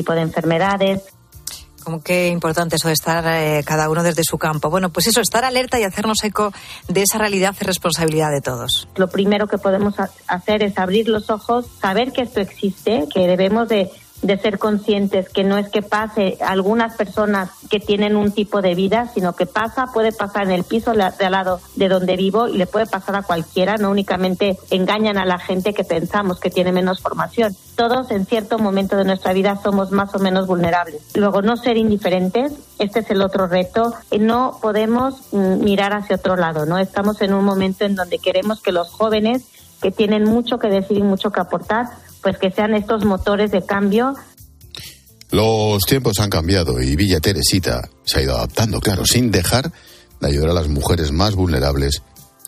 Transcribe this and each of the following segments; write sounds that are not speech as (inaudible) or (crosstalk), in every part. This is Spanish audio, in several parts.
tipo de enfermedades. Como qué importante eso de estar eh, cada uno desde su campo. Bueno, pues eso, estar alerta y hacernos eco de esa realidad es responsabilidad de todos. Lo primero que podemos hacer es abrir los ojos, saber que esto existe, que debemos de de ser conscientes que no es que pase algunas personas que tienen un tipo de vida, sino que pasa, puede pasar en el piso de al lado de donde vivo y le puede pasar a cualquiera, no únicamente engañan a la gente que pensamos que tiene menos formación. Todos en cierto momento de nuestra vida somos más o menos vulnerables. Luego, no ser indiferentes, este es el otro reto. No podemos mm, mirar hacia otro lado, ¿no? Estamos en un momento en donde queremos que los jóvenes que tienen mucho que decir y mucho que aportar, pues que sean estos motores de cambio. Los tiempos han cambiado y Villa Teresita se ha ido adaptando, claro, sin dejar de ayudar a las mujeres más vulnerables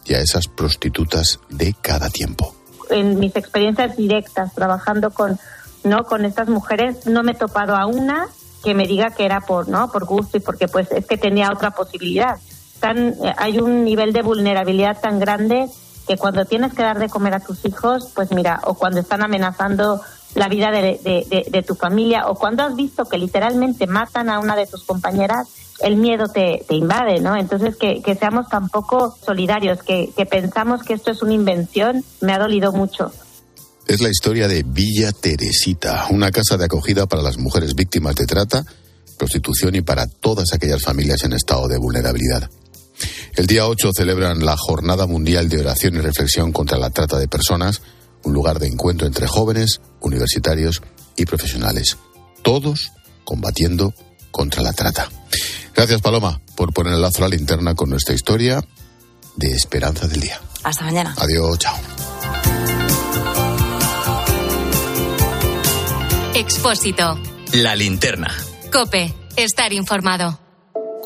y a esas prostitutas de cada tiempo. En mis experiencias directas trabajando con no con estas mujeres no me he topado a una que me diga que era por no por gusto y porque pues es que tenía otra posibilidad. Tan, eh, hay un nivel de vulnerabilidad tan grande que cuando tienes que dar de comer a tus hijos, pues mira, o cuando están amenazando la vida de, tu familia, o cuando has visto que literalmente matan a una de tus compañeras, el miedo te, invade, ¿no? Entonces, que, seamos tan poco solidarios, que, que pensamos que esto es una invención, me ha dolido mucho. Es la historia de Villa Teresita, una casa de acogida para las mujeres víctimas de trata, prostitución y para todas aquellas familias en estado de vulnerabilidad. El día 8 celebran la Jornada Mundial de Oración y Reflexión contra la Trata de Personas, un lugar de encuentro entre jóvenes, universitarios y profesionales, todos combatiendo contra la trata. Gracias, Paloma, por poner el lazo a la linterna con nuestra historia de esperanza del día. Hasta mañana. Adiós, chao. Expósito. La linterna. Cope. Estar informado.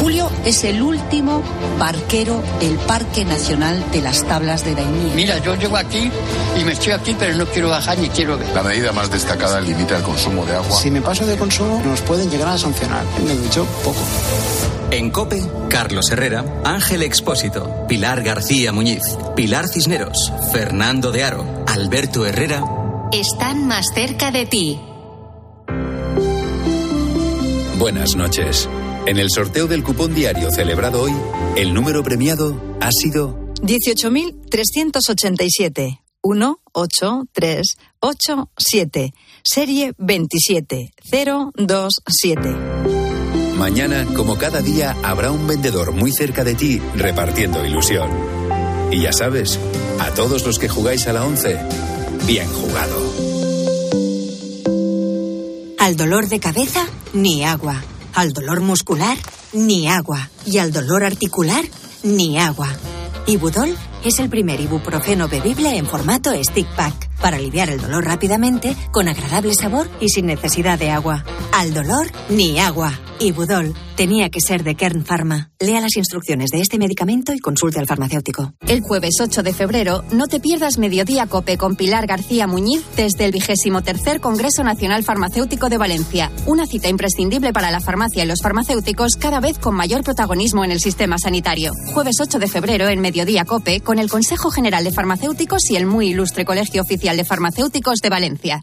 Julio es el último barquero del Parque Nacional de las Tablas de Daimiel. Mira, yo llego aquí y me estoy aquí, pero no quiero bajar ni quiero ver. La medida más destacada limita el consumo de agua. Si me paso de consumo, nos pueden llegar a sancionar. Me he dicho poco. En COPE, Carlos Herrera, Ángel Expósito, Pilar García Muñiz, Pilar Cisneros, Fernando de Aro, Alberto Herrera. Están más cerca de ti. Buenas noches. En el sorteo del cupón diario celebrado hoy, el número premiado ha sido 18.387. 18387. Serie 27027. Mañana, como cada día, habrá un vendedor muy cerca de ti repartiendo ilusión. Y ya sabes, a todos los que jugáis a la 11, bien jugado. Al dolor de cabeza, ni agua. Al dolor muscular, ni agua. Y al dolor articular, ni agua. Ibudol es el primer ibuprofeno bebible en formato stick pack para aliviar el dolor rápidamente, con agradable sabor y sin necesidad de agua. Al dolor, ni agua. Ibudol tenía que ser de Kern Pharma. Lea las instrucciones de este medicamento y consulte al farmacéutico. El jueves 8 de febrero, no te pierdas Mediodía Cope con Pilar García Muñiz desde el vigésimo tercer Congreso Nacional Farmacéutico de Valencia. Una cita imprescindible para la farmacia y los farmacéuticos cada vez con mayor protagonismo en el sistema sanitario. Jueves 8 de febrero en Mediodía Cope con el Consejo General de Farmacéuticos y el muy ilustre Colegio Oficial de Farmacéuticos de Valencia.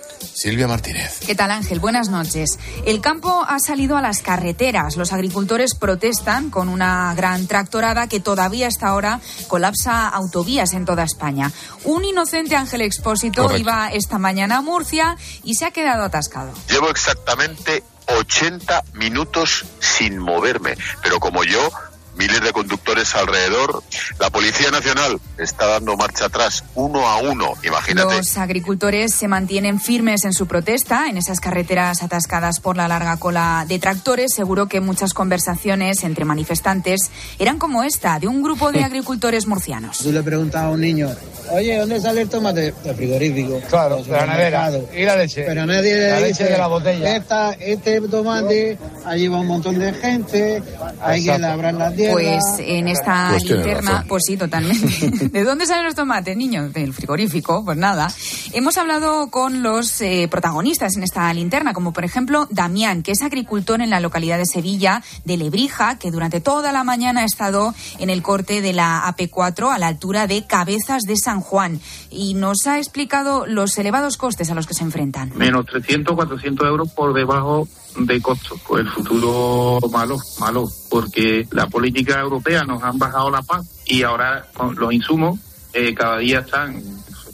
Silvia Martínez. ¿Qué tal Ángel? Buenas noches. El campo ha salido a las carreteras. Los agricultores protestan con una gran tractorada que todavía hasta ahora colapsa autovías en toda España. Un inocente Ángel Expósito iba esta mañana a Murcia y se ha quedado atascado. Llevo exactamente 80 minutos sin moverme, pero como yo miles de conductores alrededor. La Policía Nacional está dando marcha atrás, uno a uno, imagínate. Los agricultores se mantienen firmes en su protesta en esas carreteras atascadas por la larga cola de tractores. Seguro que muchas conversaciones entre manifestantes eran como esta, de un grupo de agricultores murcianos. Tú le preguntas a un niño, oye, ¿dónde sale el tomate? El frigorífico. Claro, de la nevera. ¿Y la leche? Pero nadie le La dice, leche de la botella. "Esta- este tomate, allí va un montón de gente, hay que Exacto. labrar la tierra. Pues en esta Pues linterna, razón. pues sí, totalmente. (laughs) ¿De dónde salen los tomates, niños? Del frigorífico, pues nada. Hemos hablado con los eh, protagonistas en esta linterna, como por ejemplo Damián, que es agricultor en la localidad de Sevilla, de Lebrija, que durante toda la mañana ha estado en el corte de la AP4 a la altura de Cabezas de San Juan y nos ha explicado los elevados costes a los que se enfrentan. menos 300, 400 euros por debajo de costos. Pues el futuro malo, malo, porque la política europea nos han bajado la paz y ahora con los insumos eh, cada día están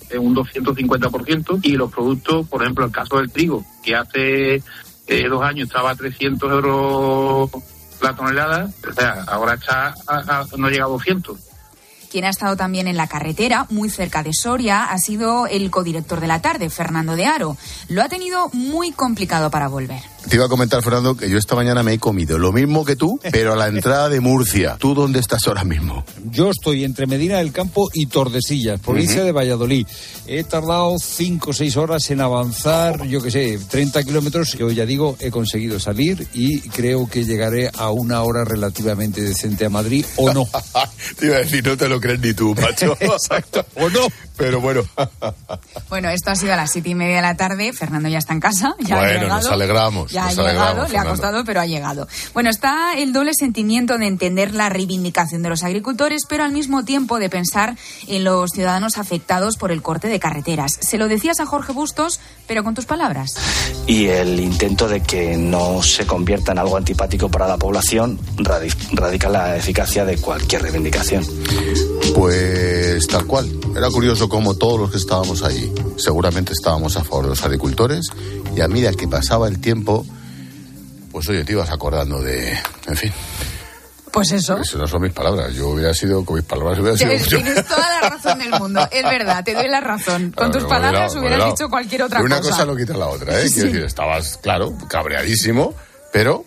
en un 250% y los productos, por ejemplo, el caso del trigo, que hace eh, dos años estaba a 300 euros la tonelada, o sea, ahora está a- no llega a 200. Quien ha estado también en la carretera, muy cerca de Soria, ha sido el codirector de la tarde, Fernando de Aro. Lo ha tenido muy complicado para volver. Te iba a comentar, Fernando, que yo esta mañana me he comido lo mismo que tú, (laughs) pero a la entrada de Murcia. ¿Tú dónde estás ahora mismo? Yo estoy entre Medina del Campo y Tordesillas, provincia de Valladolid. He tardado cinco o seis horas en avanzar, yo qué sé, 30 kilómetros. Yo ya digo, he conseguido salir y creo que llegaré a una hora relativamente decente a Madrid, o no. (laughs) Te iba a decir, no te lo crees ni tú, macho. (laughs) Exacto, o no. Pero bueno. Bueno, esto ha sido a las siete y media de la tarde. Fernando ya está en casa. Ya ha Bueno, llegado. nos alegramos, Ya nos ha llegado, alegramos, le ha costado, pero ha llegado. Bueno, está el doble sentimiento de entender la reivindicación de los agricultores, pero al mismo tiempo de pensar en los ciudadanos afectados por el corte de carreteras. Se lo decías a Jorge Bustos, pero con tus palabras. y el intento de que no se convierta en algo antipático para la población radi- radica en la eficacia de cualquier reivindicación. Pues tal cual. Era curioso como todos los que estábamos allí, seguramente estábamos a favor de los agricultores y a medida que pasaba el tiempo, pues oye, te ibas acordando de... En fin, Pues eso. eso no son mis palabras. Yo hubiera sido, con mis palabras hubiera sido Tienes, mucho... tienes toda la razón del mundo, es verdad, te doy la razón. Con tus palabras moderado, hubieras moderado. dicho cualquier otra Una cosa. cosa no quita la otra, ¿eh? Sí. Quiero decir, estabas, claro, cabreadísimo, pero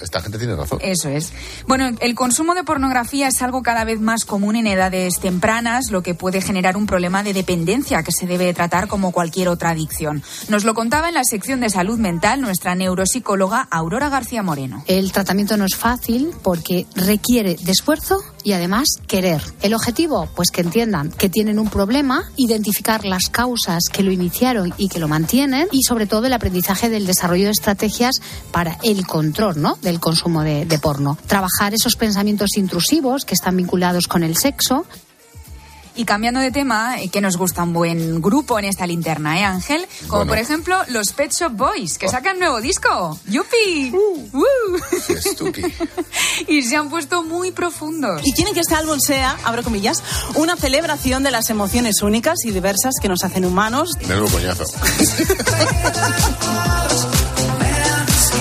esta gente tiene razón. Eso es. Bueno, el consumo de pornografía es algo cada vez más común en edades tempranas, lo que puede generar un problema de dependencia que se debe tratar como cualquier otra adicción. Nos lo contaba en la sección de salud mental nuestra neuropsicóloga Aurora García Moreno. El tratamiento no es fácil porque requiere de esfuerzo y además querer. El objetivo, pues que entiendan que tienen un problema, identificar las causas que lo iniciaron y que lo mantienen y sobre todo el aprendizaje del desarrollo de estrategias para el control ¿no? del consumo de, de porno. Trabajar esos pensamientos intrusivos que están vinculados con el sexo Y cambiando de tema, eh, que nos gusta un buen grupo en esta linterna, ¿eh, Ángel? Como Bueno. por ejemplo los Pet Shop Boys, que sacan nuevo disco. ¡Yupi! ¡Uh! (laughs) y se han puesto muy profundos. Y quieren que este álbum sea, abro comillas, una celebración de las emociones únicas y diversas que nos hacen humanos. Menudo coñazo. (laughs)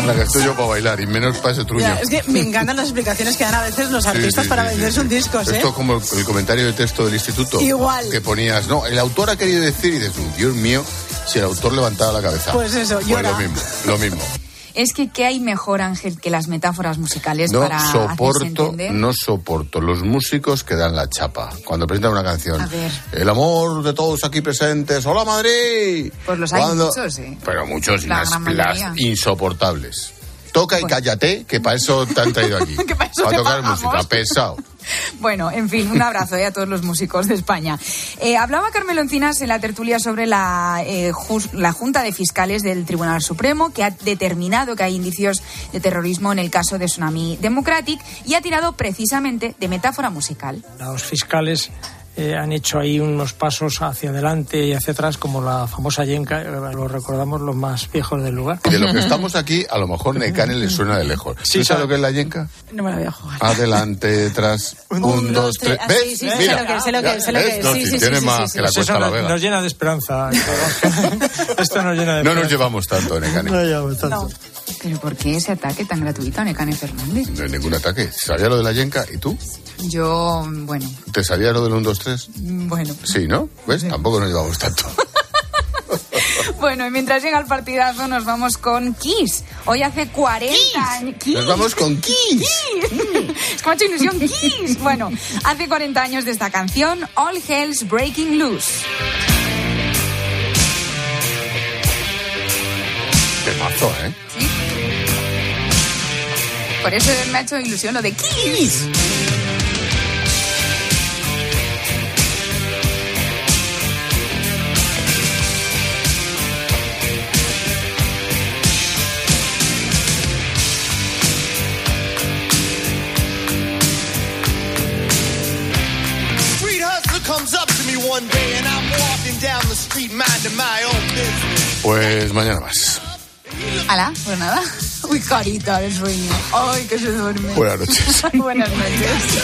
La que estoy yo para bailar y menos para ese truño. Ya, es que me encantan las explicaciones que dan a veces los artistas sí, para sí, vender sus discos, ¿eh? Esto es como el, el comentario de texto del instituto. Igual. Que ponías, no, el autor ha querido decir y dices, Dios mío, si el autor levantaba la cabeza. Pues eso, Pues llora. lo mismo, lo mismo. Es que ¿qué hay mejor, Ángel, que las metáforas musicales No para soporto, entender? no soporto los músicos que dan la chapa cuando presentan una canción. A ver. El amor de todos aquí presentes. ¡Hola Madrid! Pues los hay Cuando- muchos, ¿eh? Pero muchos, y La las, insoportables. Toca y cállate, que para eso te han traído aquí. (laughs) Para tocar música, pesado. Bueno, en fin, un abrazo eh, a todos los músicos de España. Eh, hablaba Carmelo Encinas en la tertulia sobre la, eh, la Junta de Fiscales del Tribunal Supremo, que ha determinado que hay indicios de terrorismo en el caso de Tsunami Democratic y ha tirado precisamente de metáfora musical. Los fiscales eh, han hecho ahí unos pasos hacia adelante y hacia atrás, como la famosa yenca, eh, lo recordamos los más viejos del lugar. De lo que estamos aquí, a lo mejor Necane le suena de lejos. Sí, ¿Tú sabes lo que es la yenca? No me la voy a jugar. Adelante, detrás. (laughs) Un, dos, tres. Ah, ¿Ves? sí, sí, Mira, sé lo que es, sé lo que sé lo que. No, Sí, si sí, sí, tiene sí, más sí, sí. que la Cuesta la nos, Vega. nos llena de esperanza. (laughs) Esto nos llena de No nos esperanza. llevamos tanto, Necane. No llevamos tanto. ¿Pero por qué ese ataque tan gratuito a Necane Fernández? No hay ningún ataque. ¿Sabía lo de la yenca? ¿Y tú? Yo, bueno, ¿Te sabía lo del 1, 2, 3? bueno. Sí, ¿no? ¿Ves? Tampoco nos llevamos tanto. (laughs) Bueno, y mientras llega el partidazo, nos vamos con Kiss. Hoy hace 40 años. Kiss. Nos vamos con Kiss. es que me ha hecho ilusión Kiss. Bueno, hace 40 años de esta canción, All Hell's Breaking Loose. Qué mazo, ¿eh? Por eso me ha hecho ilusión lo de Kiss. Street hustler comes up to me one day and I'm walking down the street minding my own business. Pues mañana más. Ala, pues nada. Uy, carita de sueño. Ay, que se duerme. Buenas noches. (laughs) Buenas noches.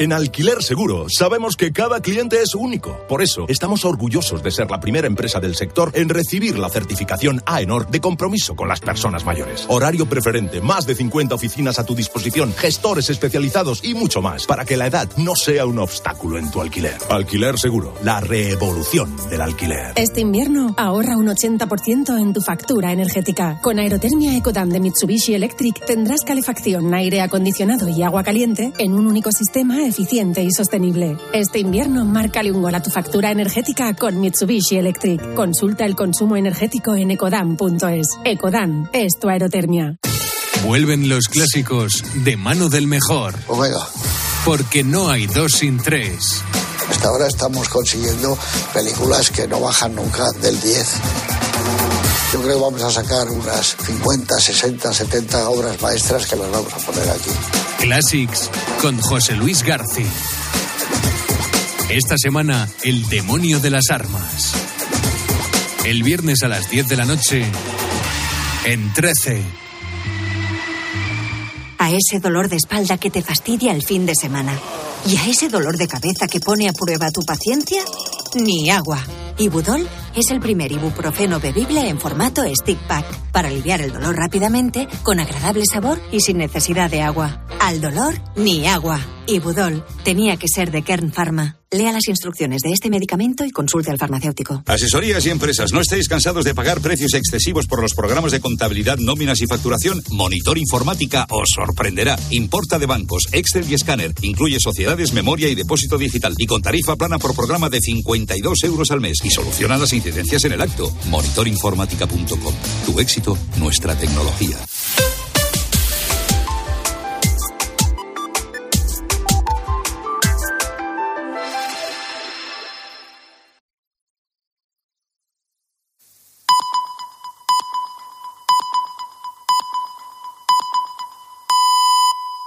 En Alquiler Seguro sabemos que cada cliente es único. Por eso estamos orgullosos de ser la primera empresa del sector en recibir la certificación AENOR de compromiso con las personas mayores. Horario preferente, más de 50 oficinas a tu disposición, gestores especializados y mucho más para que la edad no sea un obstáculo en tu alquiler. Alquiler Seguro, la revolución del alquiler. Este invierno ahorra un 80% en tu factura energética. Con Aerotermia Ecodan de Mitsubishi Electric tendrás calefacción, aire acondicionado y agua caliente en un único sistema eficiente y sostenible. Este invierno márcale un gol a tu factura energética con Mitsubishi Electric. Consulta el consumo energético en ecodan.es. Ecodan es tu aerotermia. Vuelven los clásicos de mano del mejor. Omega. Porque no hay dos sin tres. Hasta ahora estamos consiguiendo películas que no bajan nunca del 10. Yo creo que vamos a sacar unas 50, 60, 70 obras maestras que las vamos a poner aquí. Classics con José Luis Garci. Esta semana, El demonio de las armas. El viernes a las 10 de la noche, en 13. A ese dolor de espalda que te fastidia el fin de semana. Y a ese dolor de cabeza que pone a prueba tu paciencia, ni agua. Ibudol es el primer ibuprofeno bebible en formato stick pack para aliviar el dolor rápidamente, con agradable sabor y sin necesidad de agua. Al dolor, ni agua. Ibudol tenía que ser de Kern Pharma. Lea las instrucciones de este medicamento y consulte al farmacéutico. Asesorías y empresas, ¿no estáis cansados de pagar precios excesivos por los programas de contabilidad, nóminas y facturación? Monitor Informática os sorprenderá. Importa de bancos, Excel y escáner. Incluye sociedades, memoria y depósito digital. Y con tarifa plana por programa de 52 euros al mes. Y soluciona las incidencias en el acto. Monitorinformática.com. Tu éxito, nuestra tecnología.